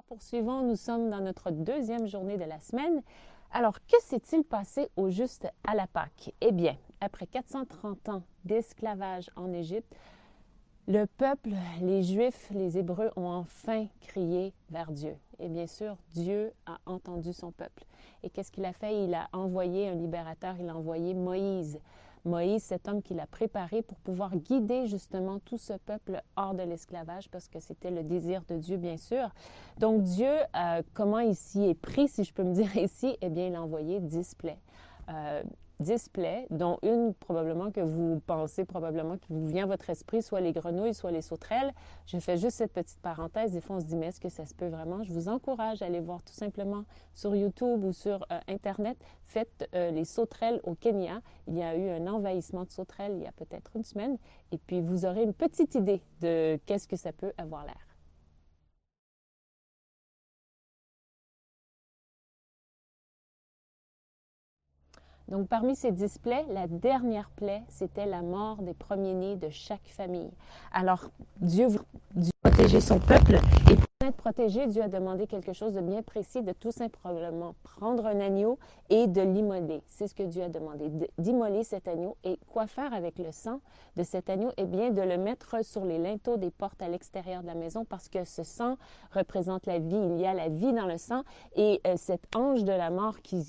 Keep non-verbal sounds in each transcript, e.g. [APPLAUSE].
Alors, poursuivons, nous sommes dans notre deuxième journée de la semaine. Alors, que s'est-il passé au juste à la Pâque? Eh bien, après 430 ans d'esclavage en Égypte, le peuple, les Juifs, les Hébreux ont enfin crié vers Dieu. Et bien sûr, Dieu a entendu son peuple. Et qu'est-ce qu'il a fait? Il a envoyé un libérateur, il a envoyé Moïse. Moïse, cet homme qu'il a préparé pour pouvoir guider justement tout ce peuple hors de l'esclavage, parce que c'était le désir de Dieu, bien sûr. Donc Dieu, euh, comment il s'y est pris, si je peux me dire ici, eh bien, il a envoyé dix displays, dont une probablement que vous pensez probablement qui vous vient à votre esprit, soit les grenouilles, soit les sauterelles. Je fais juste cette petite parenthèse. Des fois, on se dit, mais est-ce que ça se peut vraiment? Je vous encourage à aller voir tout simplement sur YouTube ou sur euh, Internet. Faites euh, les sauterelles au Kenya. Il y a eu un envahissement de sauterelles il y a peut-être une semaine. Et puis, vous aurez une petite idée de qu'est-ce que ça peut avoir l'air. Donc, parmi ces dix plaies, la dernière plaie, c'était la mort des premiers-nés de chaque famille. Alors, Dieu, Dieu protéger son peuple et pour être protégé, Dieu a demandé quelque chose de bien précis, de tout simplement prendre un agneau et de l'immoler. C'est ce que Dieu a demandé, d'immoler cet agneau. Et quoi faire avec le sang de cet agneau? Eh bien, de le mettre sur les linteaux des portes à l'extérieur de la maison parce que ce sang représente la vie. Il y a la vie dans le sang et euh, cet ange de la mort qui,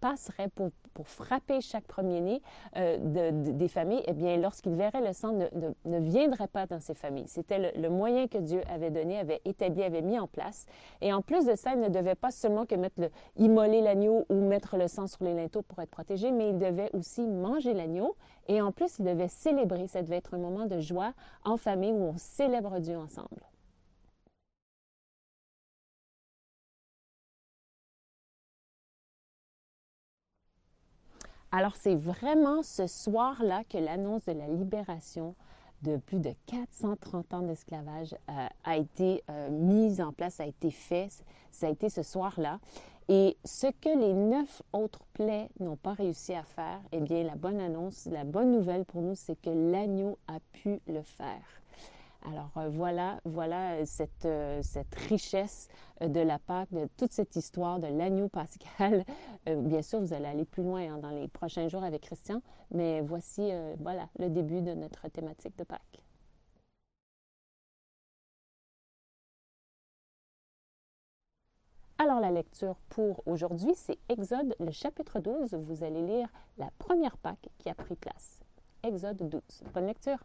passerait pour, pour frapper chaque premier-né euh, de, des familles, eh bien, lorsqu'il verrait le sang, ne, ne, viendrait pas dans ces familles. C'était le, moyen que Dieu avait donné, avait établi, avait mis en place. Et en plus de ça, il ne devait pas seulement que mettre le, immoler l'agneau ou mettre le sang sur les linteaux pour être protégé, mais il devait aussi manger l'agneau. Et en plus, il devait célébrer. Ça devait être un moment de joie en famille où on célèbre Dieu ensemble. Alors, c'est vraiment ce soir-là que l'annonce de la libération de plus de 430 ans d'esclavage euh, a été euh, mise en place, a été fait. Ça a été ce soir-là. Et ce que les neuf autres plaies n'ont pas réussi à faire, eh bien, la bonne annonce, la bonne nouvelle pour nous, c'est que l'agneau a pu le faire. Alors euh, voilà, voilà euh, cette, euh, cette richesse de la Pâque, de toute cette histoire de l'agneau pascal. [LAUGHS] bien sûr, vous allez aller plus loin hein, dans les prochains jours avec Christian, mais voici voilà le début de notre thématique de Pâques. Alors la lecture pour aujourd'hui, c'est Exode, le chapitre 12. Vous allez lire la première Pâque qui a pris place. Exode 12. Bonne lecture.